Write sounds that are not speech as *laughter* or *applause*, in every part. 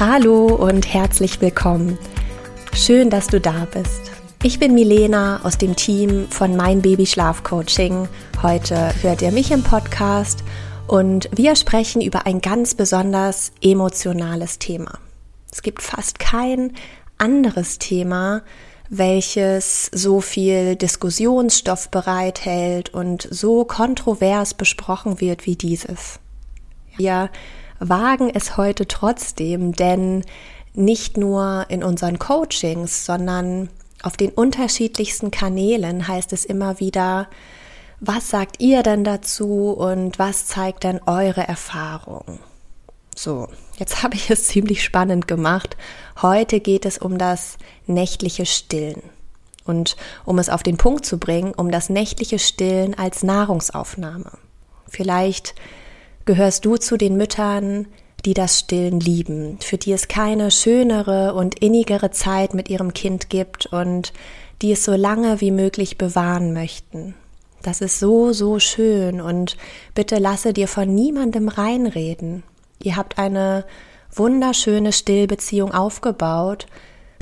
Hallo und herzlich willkommen. Schön, dass du da bist. Ich bin Milena aus dem Team von Mein Baby Schlaf Coaching. Heute hört ihr mich im Podcast und wir sprechen über ein ganz besonders emotionales Thema. Es gibt fast kein anderes Thema, welches so viel Diskussionsstoff bereithält und so kontrovers besprochen wird wie dieses. Wir wagen es heute trotzdem, denn nicht nur in unseren Coachings, sondern auf den unterschiedlichsten Kanälen heißt es immer wieder, was sagt ihr denn dazu und was zeigt denn eure Erfahrung? So, jetzt *laughs* habe ich es ziemlich spannend gemacht. Heute geht es um das nächtliche Stillen. Und um es auf den Punkt zu bringen, um das nächtliche Stillen als Nahrungsaufnahme. Vielleicht gehörst du zu den Müttern, die das Stillen lieben, für die es keine schönere und innigere Zeit mit ihrem Kind gibt und die es so lange wie möglich bewahren möchten. Das ist so, so schön und bitte lasse dir von niemandem reinreden. Ihr habt eine wunderschöne Stillbeziehung aufgebaut.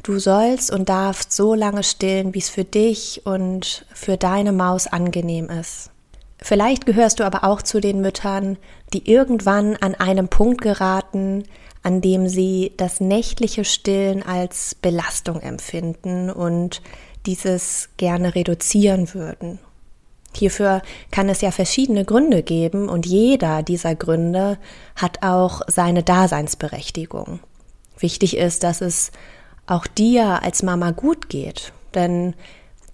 Du sollst und darfst so lange stillen, wie es für dich und für deine Maus angenehm ist. Vielleicht gehörst du aber auch zu den Müttern, die irgendwann an einem Punkt geraten, an dem sie das nächtliche Stillen als Belastung empfinden und dieses gerne reduzieren würden. Hierfür kann es ja verschiedene Gründe geben und jeder dieser Gründe hat auch seine Daseinsberechtigung. Wichtig ist, dass es auch dir als Mama gut geht, denn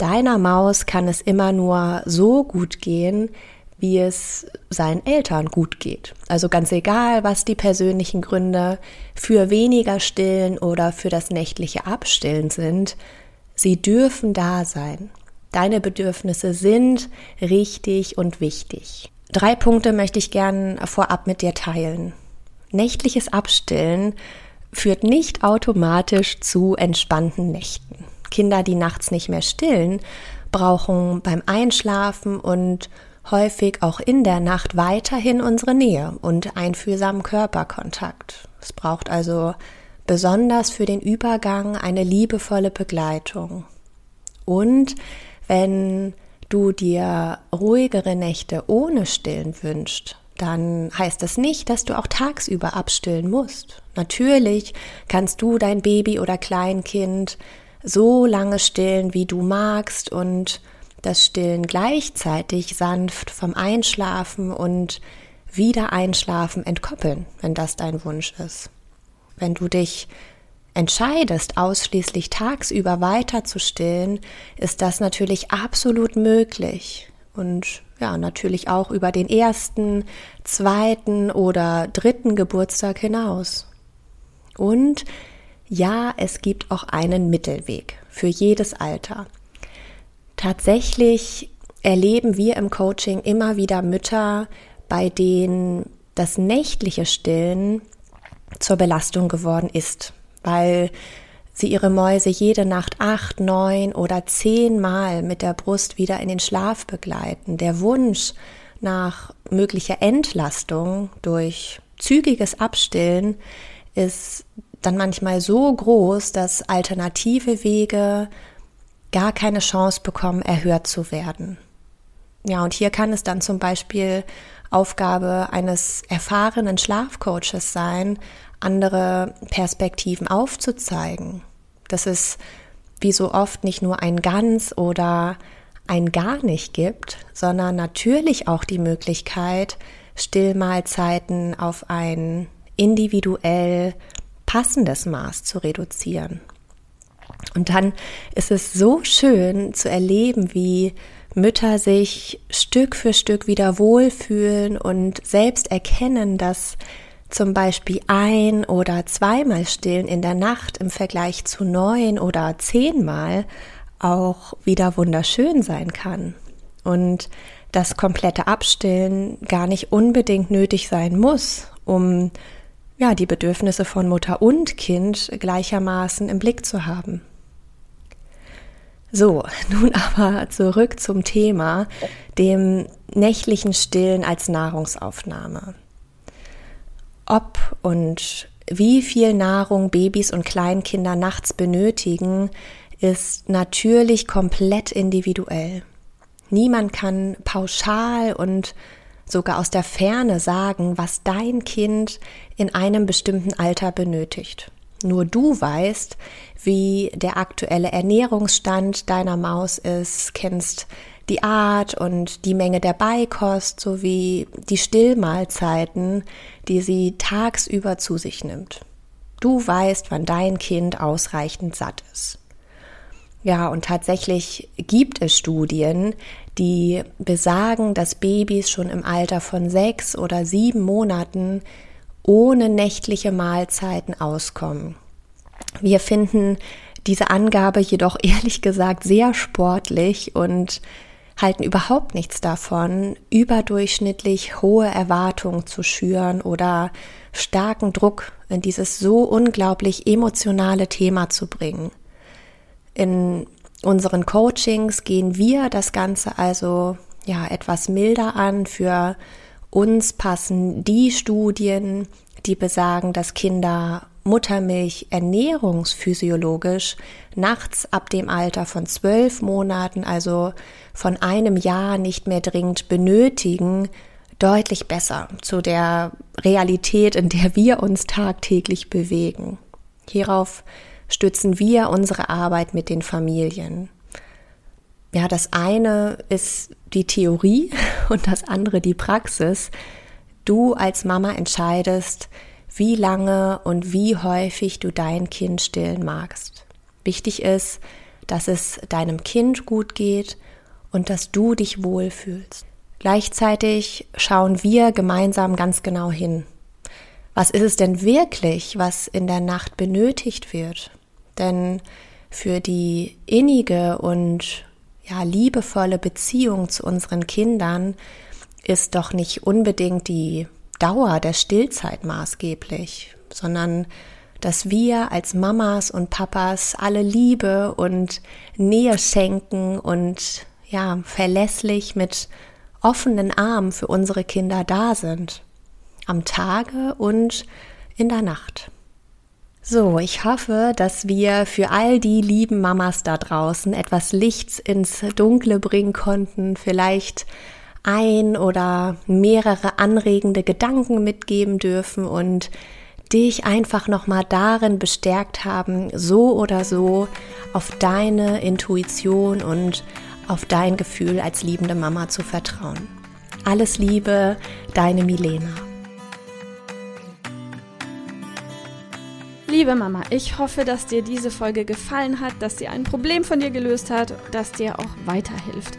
Deiner Maus kann es immer nur so gut gehen, wie es seinen Eltern gut geht. Also ganz egal, was die persönlichen Gründe für weniger Stillen oder für das nächtliche Abstillen sind, sie dürfen da sein. Deine Bedürfnisse sind richtig und wichtig. Drei Punkte möchte ich gern vorab mit dir teilen. Nächtliches Abstillen führt nicht automatisch zu entspannten Nächten. Kinder, die nachts nicht mehr stillen, brauchen beim Einschlafen und häufig auch in der Nacht weiterhin unsere Nähe und einfühlsamen Körperkontakt. Es braucht also besonders für den Übergang eine liebevolle Begleitung. Und wenn du dir ruhigere Nächte ohne Stillen wünschst, dann heißt das nicht, dass du auch tagsüber abstillen musst. Natürlich kannst du dein Baby oder Kleinkind so lange stillen, wie du magst und das Stillen gleichzeitig sanft vom Einschlafen und wieder Einschlafen entkoppeln, wenn das dein Wunsch ist. Wenn du dich entscheidest, ausschließlich tagsüber weiter zu stillen, ist das natürlich absolut möglich. Und ja, natürlich auch über den ersten, zweiten oder dritten Geburtstag hinaus. Und ja, es gibt auch einen Mittelweg für jedes Alter. Tatsächlich erleben wir im Coaching immer wieder Mütter, bei denen das nächtliche Stillen zur Belastung geworden ist, weil sie ihre Mäuse jede Nacht acht, neun oder zehnmal mit der Brust wieder in den Schlaf begleiten. Der Wunsch nach möglicher Entlastung durch zügiges Abstillen ist dann manchmal so groß, dass alternative Wege gar keine Chance bekommen, erhört zu werden. Ja, und hier kann es dann zum Beispiel Aufgabe eines erfahrenen Schlafcoaches sein, andere Perspektiven aufzuzeigen. Dass es wie so oft nicht nur ein ganz oder ein gar nicht gibt, sondern natürlich auch die Möglichkeit, Stillmahlzeiten auf ein individuell passendes Maß zu reduzieren. Und dann ist es so schön zu erleben, wie Mütter sich Stück für Stück wieder wohlfühlen und selbst erkennen, dass zum Beispiel ein oder zweimal stillen in der Nacht im Vergleich zu neun oder zehnmal auch wieder wunderschön sein kann. Und das komplette Abstillen gar nicht unbedingt nötig sein muss, um ja, die Bedürfnisse von Mutter und Kind gleichermaßen im Blick zu haben. So, *laughs* nun aber zurück zum Thema, dem nächtlichen Stillen als Nahrungsaufnahme. Ob und wie viel Nahrung Babys und Kleinkinder nachts benötigen, ist natürlich komplett individuell. Niemand kann pauschal und sogar aus der Ferne sagen, was dein Kind in einem bestimmten Alter benötigt. Nur du weißt, wie der aktuelle Ernährungsstand deiner Maus ist, kennst die Art und die Menge der Beikost sowie die Stillmahlzeiten, die sie tagsüber zu sich nimmt. Du weißt, wann dein Kind ausreichend satt ist. Ja, und tatsächlich gibt es Studien, die besagen, dass Babys schon im Alter von sechs oder sieben Monaten ohne nächtliche Mahlzeiten auskommen. Wir finden diese Angabe jedoch *laughs* ehrlich gesagt sehr sportlich und halten überhaupt nichts davon, überdurchschnittlich hohe Erwartungen zu schüren oder starken Druck in dieses so unglaublich emotionale Thema zu bringen. In unseren Coachings gehen wir das Ganze also ja etwas milder an. Für uns passen die Studien, die besagen, dass Kinder Muttermilch ernährungsphysiologisch nachts ab dem Alter von zwölf Monaten, also von einem Jahr nicht mehr dringend benötigen, deutlich besser zu der Realität, in der wir uns tagtäglich bewegen. Hierauf stützen wir unsere Arbeit mit den Familien. Ja, das eine ist die Theorie *laughs* und das andere die Praxis. Du als Mama entscheidest, wie lange und wie häufig du dein Kind stillen magst. Wichtig ist, dass es deinem Kind gut geht und dass du dich wohlfühlst. Gleichzeitig schauen wir gemeinsam ganz genau hin. Was ist es denn wirklich, was in der Nacht benötigt wird? Denn für die innige und ja, liebevolle Beziehung zu unseren Kindern ist doch nicht unbedingt die Dauer der Stillzeit maßgeblich, sondern dass wir als Mamas und Papas alle Liebe und Nähe schenken und ja, verlässlich mit offenen Armen für unsere Kinder da sind. Am Tage und in der Nacht. So, ich hoffe, dass wir für all die lieben Mamas da draußen etwas Lichts ins Dunkle bringen konnten, vielleicht ein oder mehrere anregende Gedanken mitgeben dürfen und dich einfach nochmal darin bestärkt haben, so oder so auf deine Intuition und auf dein Gefühl als liebende Mama zu vertrauen. Alles Liebe, deine Milena. Liebe Mama, ich hoffe, dass dir diese Folge gefallen hat, dass sie ein Problem von dir gelöst hat, dass dir auch weiterhilft.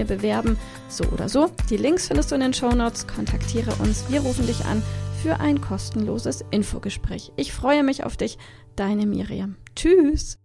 bewerben. So oder so. Die Links findest du in den Show Notes. Kontaktiere uns. Wir rufen dich an für ein kostenloses Infogespräch. Ich freue mich auf dich. Deine Miriam. Tschüss.